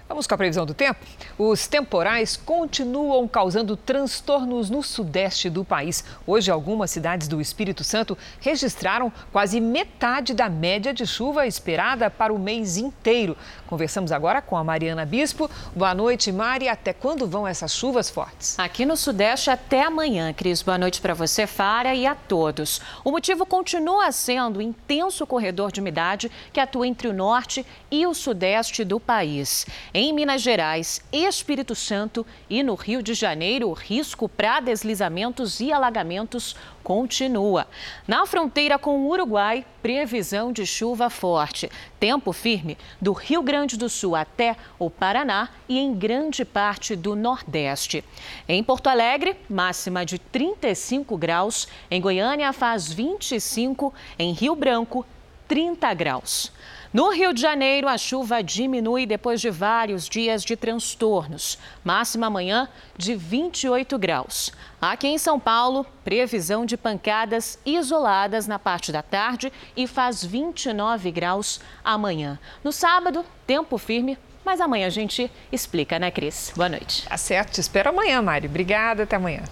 Vamos com a previsão do tempo? Os temporais continuam causando transtornos no sudeste do país. Hoje, algumas cidades do Espírito Santo registraram quase metade da média de chuva esperada para o mês inteiro. Conversamos agora com a Mariana Bispo. Boa noite, Mari. Até quando vão essas chuvas fortes? Aqui no Sudeste até amanhã, Cris. Boa noite para você, Fara, e a todos. O motivo continua sendo o intenso corredor de umidade que atua entre o norte e o sudeste do país. Em Minas Gerais, Espírito Santo e no Rio de Janeiro, o risco para deslizamentos e alagamentos continua. Na fronteira com o Uruguai, previsão de chuva forte. Tempo firme do Rio Grande do Sul até o Paraná e em grande parte do Nordeste. Em Porto Alegre, máxima de 35 graus. Em Goiânia, faz 25. Em Rio Branco, 30 graus. No Rio de Janeiro, a chuva diminui depois de vários dias de transtornos. Máxima amanhã de 28 graus. Aqui em São Paulo, previsão de pancadas isoladas na parte da tarde e faz 29 graus amanhã. No sábado, tempo firme, mas amanhã a gente explica, né, Cris? Boa noite. Tá certo, te espero amanhã, Mari. Obrigada, até amanhã.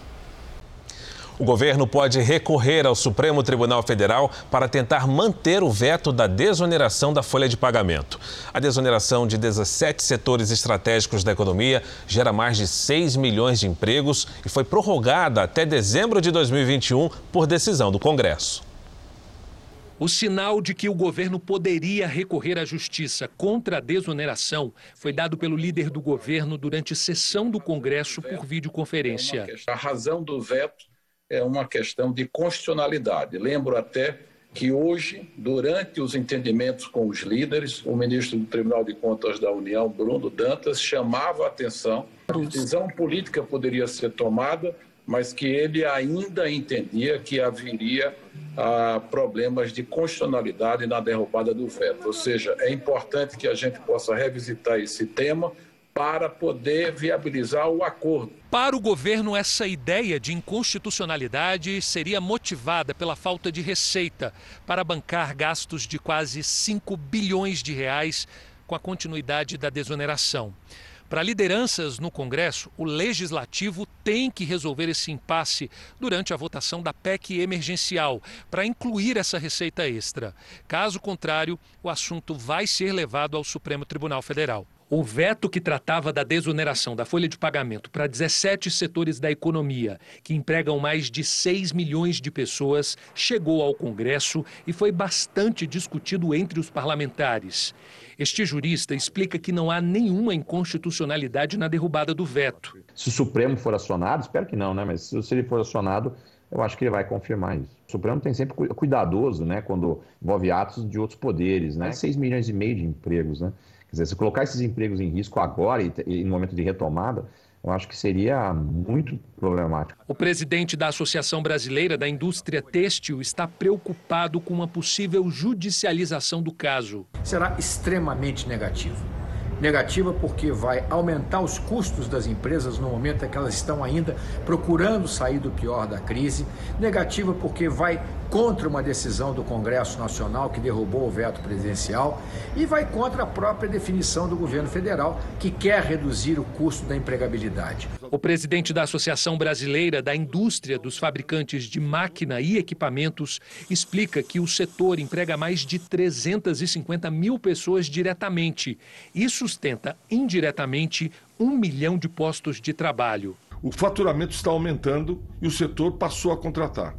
O governo pode recorrer ao Supremo Tribunal Federal para tentar manter o veto da desoneração da folha de pagamento. A desoneração de 17 setores estratégicos da economia gera mais de 6 milhões de empregos e foi prorrogada até dezembro de 2021 por decisão do Congresso. O sinal de que o governo poderia recorrer à justiça contra a desoneração foi dado pelo líder do governo durante sessão do Congresso por videoconferência. A razão do veto é uma questão de constitucionalidade. Lembro até que hoje, durante os entendimentos com os líderes, o ministro do Tribunal de Contas da União, Bruno Dantas, chamava a atenção. A decisão política poderia ser tomada, mas que ele ainda entendia que haveria ah, problemas de constitucionalidade na derrubada do veto. Ou seja, é importante que a gente possa revisitar esse tema para poder viabilizar o acordo. Para o governo, essa ideia de inconstitucionalidade seria motivada pela falta de receita para bancar gastos de quase 5 bilhões de reais com a continuidade da desoneração. Para lideranças no Congresso, o legislativo tem que resolver esse impasse durante a votação da PEC emergencial, para incluir essa receita extra. Caso contrário, o assunto vai ser levado ao Supremo Tribunal Federal. O veto que tratava da desoneração da folha de pagamento para 17 setores da economia, que empregam mais de 6 milhões de pessoas, chegou ao Congresso e foi bastante discutido entre os parlamentares. Este jurista explica que não há nenhuma inconstitucionalidade na derrubada do veto. Se o Supremo for acionado, espero que não, né? Mas se ele for acionado, eu acho que ele vai confirmar isso. O Supremo tem sempre cuidadoso, né, quando envolve atos de outros poderes, né? 6 milhões e meio de empregos, né? Quer dizer, se colocar esses empregos em risco agora e, e no momento de retomada, eu acho que seria muito problemático. O presidente da Associação Brasileira da Indústria Têxtil está preocupado com uma possível judicialização do caso. Será extremamente negativo. Negativa porque vai aumentar os custos das empresas no momento em que elas estão ainda procurando sair do pior da crise. Negativa porque vai contra uma decisão do Congresso Nacional que derrubou o veto presidencial e vai contra a própria definição do governo federal que quer reduzir o custo da empregabilidade. O presidente da Associação Brasileira da Indústria dos Fabricantes de Máquina e Equipamentos explica que o setor emprega mais de 350 mil pessoas diretamente e sustenta indiretamente um milhão de postos de trabalho. O faturamento está aumentando e o setor passou a contratar.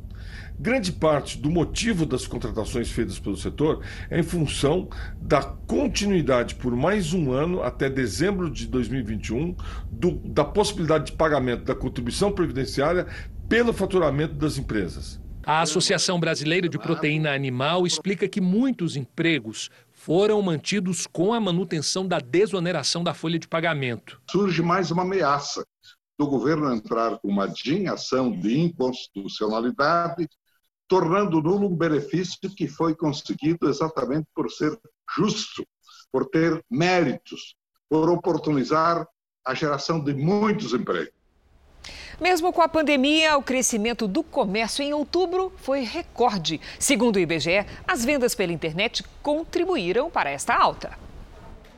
Grande parte do motivo das contratações feitas pelo setor é em função da continuidade por mais um ano, até dezembro de 2021, do, da possibilidade de pagamento da contribuição previdenciária pelo faturamento das empresas. A Associação Brasileira de Proteína Animal explica que muitos empregos foram mantidos com a manutenção da desoneração da folha de pagamento. Surge mais uma ameaça do governo entrar com uma DIN, ação de inconstitucionalidade, tornando nulo um benefício que foi conseguido exatamente por ser justo, por ter méritos, por oportunizar a geração de muitos empregos. Mesmo com a pandemia, o crescimento do comércio em outubro foi recorde. Segundo o IBGE, as vendas pela internet contribuíram para esta alta.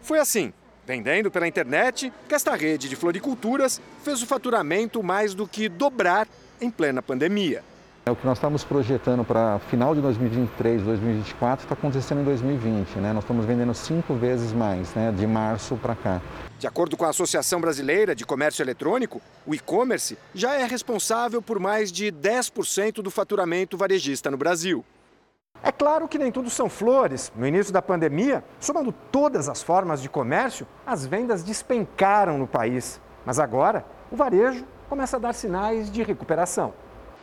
Foi assim, vendendo pela internet, que esta rede de floriculturas fez o faturamento mais do que dobrar em plena pandemia. É o que nós estamos projetando para final de 2023, 2024, está acontecendo em 2020. Né? Nós estamos vendendo cinco vezes mais, né? de março para cá. De acordo com a Associação Brasileira de Comércio Eletrônico, o e-commerce já é responsável por mais de 10% do faturamento varejista no Brasil. É claro que nem tudo são flores. No início da pandemia, somando todas as formas de comércio, as vendas despencaram no país. Mas agora, o varejo começa a dar sinais de recuperação.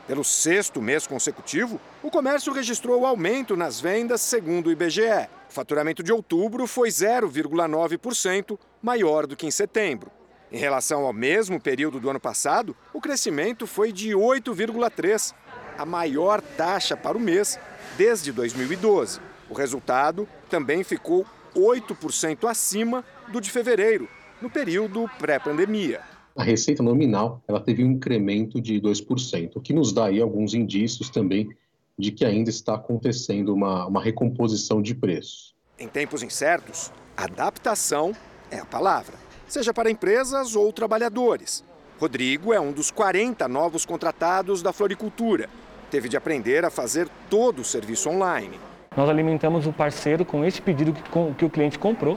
Pelo sexto mês consecutivo, o comércio registrou aumento nas vendas, segundo o IBGE. O faturamento de outubro foi 0,9% maior do que em setembro. Em relação ao mesmo período do ano passado, o crescimento foi de 8,3%, a maior taxa para o mês desde 2012. O resultado também ficou 8% acima do de fevereiro, no período pré-pandemia a receita nominal ela teve um incremento de 2%, o que nos dá aí alguns indícios também de que ainda está acontecendo uma, uma recomposição de preços. Em tempos incertos, adaptação é a palavra, seja para empresas ou trabalhadores. Rodrigo é um dos 40 novos contratados da floricultura. Teve de aprender a fazer todo o serviço online. Nós alimentamos o parceiro com esse pedido que, que o cliente comprou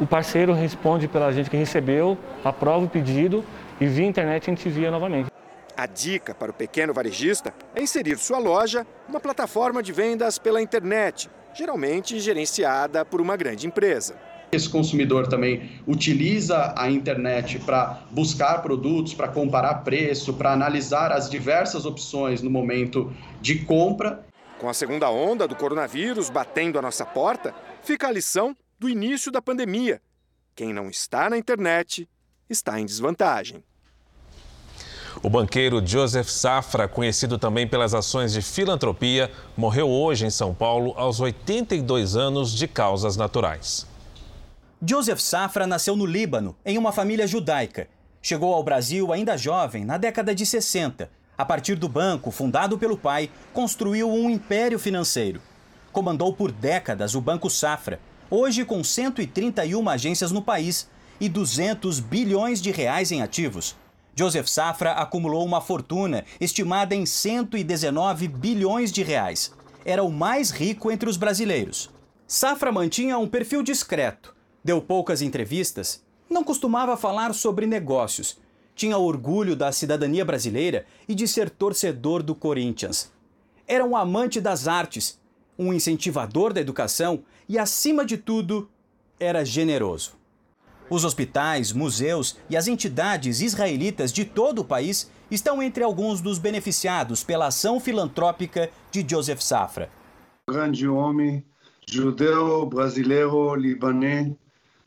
o parceiro responde pela gente que recebeu, aprova o pedido e via internet a gente envia novamente. A dica para o pequeno varejista é inserir sua loja numa plataforma de vendas pela internet, geralmente gerenciada por uma grande empresa. Esse consumidor também utiliza a internet para buscar produtos, para comparar preço, para analisar as diversas opções no momento de compra. Com a segunda onda do coronavírus batendo a nossa porta, fica a lição do início da pandemia. Quem não está na internet está em desvantagem. O banqueiro Joseph Safra, conhecido também pelas ações de filantropia, morreu hoje em São Paulo aos 82 anos de causas naturais. Joseph Safra nasceu no Líbano, em uma família judaica. Chegou ao Brasil ainda jovem, na década de 60. A partir do banco, fundado pelo pai, construiu um império financeiro. Comandou por décadas o Banco Safra, hoje com 131 agências no país e 200 bilhões de reais em ativos. Joseph Safra acumulou uma fortuna estimada em 119 bilhões de reais. Era o mais rico entre os brasileiros. Safra mantinha um perfil discreto Deu poucas entrevistas, não costumava falar sobre negócios. Tinha orgulho da cidadania brasileira e de ser torcedor do Corinthians. Era um amante das artes, um incentivador da educação e, acima de tudo, era generoso. Os hospitais, museus e as entidades israelitas de todo o país estão entre alguns dos beneficiados pela ação filantrópica de Joseph Safra. Grande homem, judeu, brasileiro, libanês,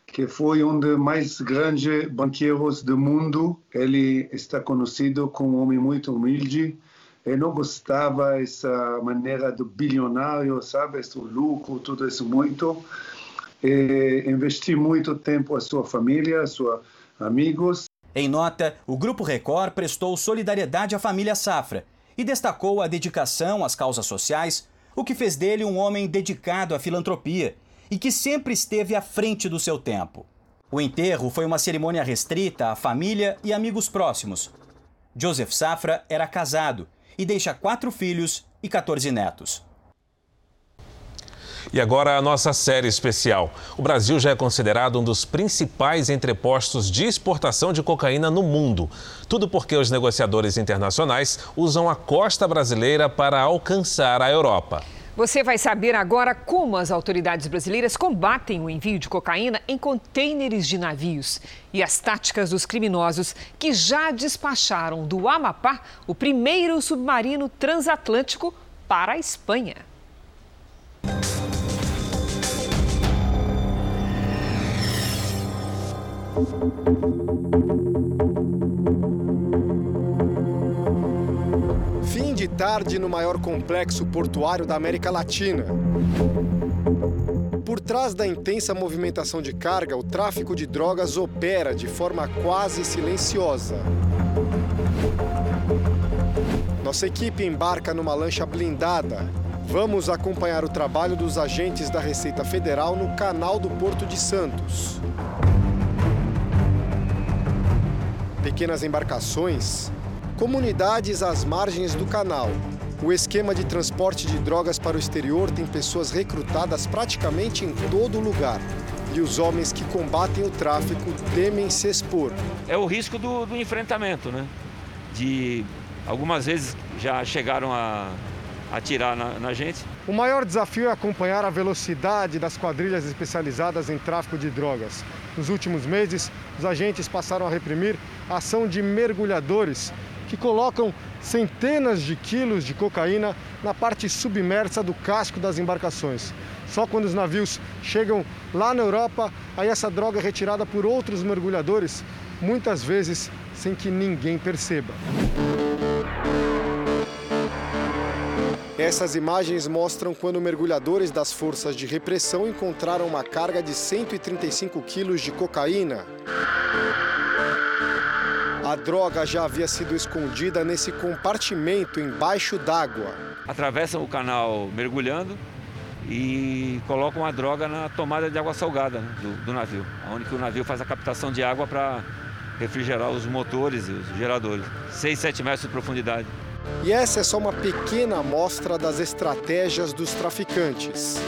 que foi um dos mais grandes banqueiros do mundo. Ele está conhecido como um homem muito humilde. Ele não gostava essa maneira do bilionário, sabe, esse lucro, tudo isso muito. E investi muito tempo a sua família, a seus amigos. Em nota, o Grupo Record prestou solidariedade à família Safra e destacou a dedicação às causas sociais, o que fez dele um homem dedicado à filantropia e que sempre esteve à frente do seu tempo. O enterro foi uma cerimônia restrita à família e amigos próximos. Joseph Safra era casado e deixa quatro filhos e 14 netos. E agora a nossa série especial. O Brasil já é considerado um dos principais entrepostos de exportação de cocaína no mundo. Tudo porque os negociadores internacionais usam a costa brasileira para alcançar a Europa. Você vai saber agora como as autoridades brasileiras combatem o envio de cocaína em contêineres de navios e as táticas dos criminosos que já despacharam do Amapá o primeiro submarino transatlântico para a Espanha. Tarde no maior complexo portuário da América Latina. Por trás da intensa movimentação de carga, o tráfico de drogas opera de forma quase silenciosa. Nossa equipe embarca numa lancha blindada. Vamos acompanhar o trabalho dos agentes da Receita Federal no canal do Porto de Santos. Pequenas embarcações Comunidades às margens do canal. O esquema de transporte de drogas para o exterior tem pessoas recrutadas praticamente em todo lugar. E os homens que combatem o tráfico temem se expor. É o risco do, do enfrentamento, né? De algumas vezes já chegaram a atirar na, na, gente. O maior desafio é acompanhar a velocidade das quadrilhas especializadas em tráfico de drogas. Nos últimos meses, os agentes passaram a reprimir a ação de mergulhadores que colocam centenas de quilos de cocaína na parte submersa do casco das embarcações. Só quando os navios chegam lá na Europa, aí essa droga é retirada por outros mergulhadores, muitas vezes sem que ninguém perceba. Essas imagens mostram quando mergulhadores das forças de repressão encontraram uma carga de 135 quilos de cocaína. A droga já havia sido escondida nesse compartimento embaixo d'água. Atravessam o canal mergulhando e colocam a droga na tomada de água salgada né, do, do, navio, onde o navio faz a captação de água para refrigerar os motores e os geradores. 6, 7 metros de profundidade. E essa é só uma pequena amostra das estratégias dos traficantes.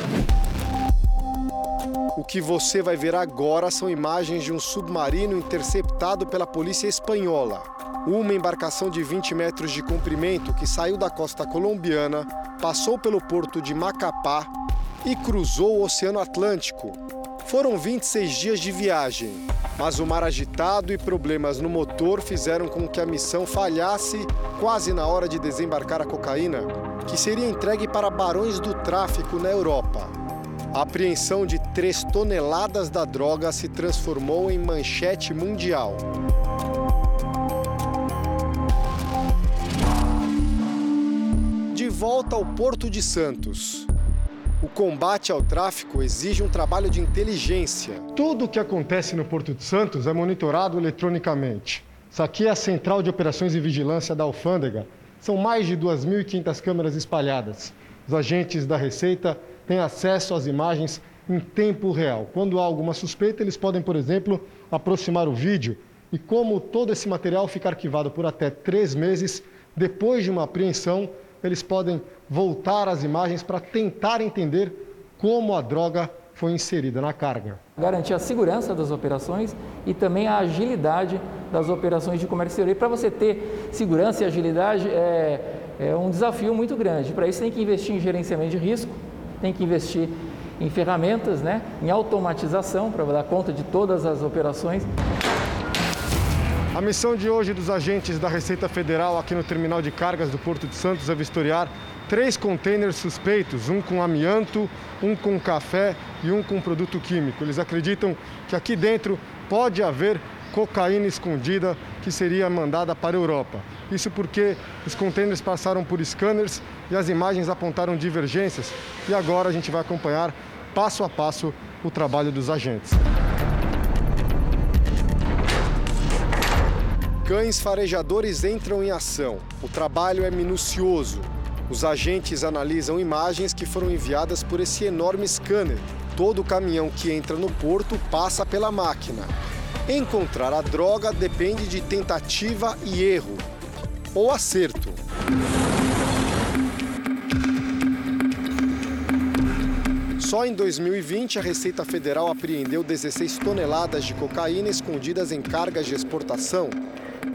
Que você vai ver agora são imagens de um submarino interceptado pela polícia espanhola. Uma embarcação de 20 metros de comprimento que saiu da costa colombiana, passou pelo porto de Macapá e cruzou o Oceano Atlântico. Foram 26 dias de viagem, mas o mar agitado e problemas no motor fizeram com que a missão falhasse quase na hora de desembarcar a cocaína, que seria entregue para barões do tráfico na Europa. A apreensão de 3 toneladas da droga se transformou em manchete mundial. De volta ao Porto de Santos. O combate ao tráfico exige um trabalho de inteligência. Tudo o que acontece no Porto de Santos é monitorado eletronicamente. Isso aqui é a Central de Operações e Vigilância da Alfândega. São mais de 2.500 câmeras espalhadas. Os agentes da Receita têm acesso às imagens em tempo real. Quando há alguma suspeita, eles podem, por exemplo, aproximar o vídeo e, como todo esse material fica arquivado por até três meses, depois de uma apreensão, eles podem voltar às imagens para tentar entender como a droga foi inserida na carga. Garantir a segurança das operações e também a agilidade das operações de comércio exterior. E para você ter segurança e agilidade é, é um desafio muito grande. Para isso tem que investir em gerenciamento de risco, tem que investir em ferramentas, né, em automatização para dar conta de todas as operações. A missão de hoje dos agentes da Receita Federal aqui no terminal de cargas do Porto de Santos é vistoriar três containers suspeitos, um com amianto, um com café e um com produto químico. Eles acreditam que aqui dentro pode haver cocaína escondida que seria mandada para a Europa. Isso porque os containers passaram por scanners e as imagens apontaram divergências. E agora a gente vai acompanhar passo a passo o trabalho dos agentes. Cães farejadores entram em ação. O trabalho é minucioso. Os agentes analisam imagens que foram enviadas por esse enorme scanner. Todo caminhão que entra no porto passa pela máquina. Encontrar a droga depende de tentativa e erro ou acerto. Só em 2020, a Receita Federal apreendeu 16 toneladas de cocaína escondidas em cargas de exportação.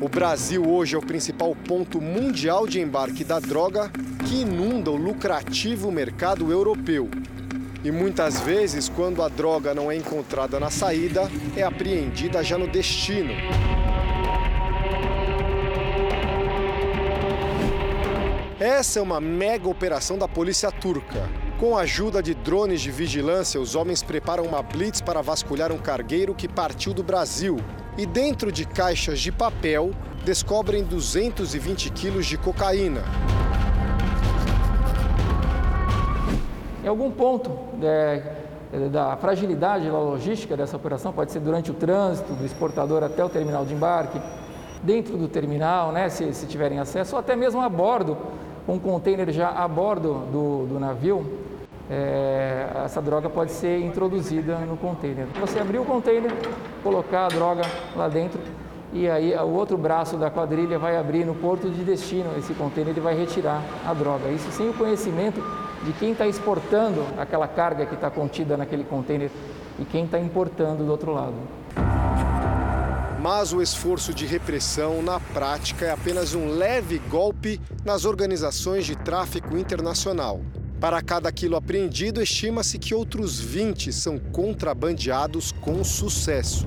O Brasil hoje é o principal ponto mundial de embarque da droga que inunda o lucrativo mercado europeu. E muitas vezes, quando a droga não é encontrada na saída, é apreendida já no destino. Essa é uma mega operação da polícia turca. Com a ajuda de drones de vigilância, os homens preparam uma blitz para vasculhar um cargueiro que partiu do Brasil. E dentro de caixas de papel, descobrem 220 quilos de cocaína. Em algum ponto é, da fragilidade da logística dessa operação, pode ser durante o trânsito do exportador até o terminal de embarque, dentro do terminal, né, se, se tiverem acesso, ou até mesmo a bordo, um container já a bordo do, do navio, é, essa droga pode ser introduzida no container. Você abrir o container, colocar a droga lá dentro e aí o outro braço da quadrilha vai abrir no porto de destino esse container e vai retirar a droga. Isso sem o conhecimento de quem está exportando aquela carga que está contida naquele container e quem está importando do outro lado. Mas o esforço de repressão, na prática, é apenas um leve golpe nas organizações de tráfico internacional. Para cada quilo apreendido, estima-se que outros 20 são contrabandeados com sucesso.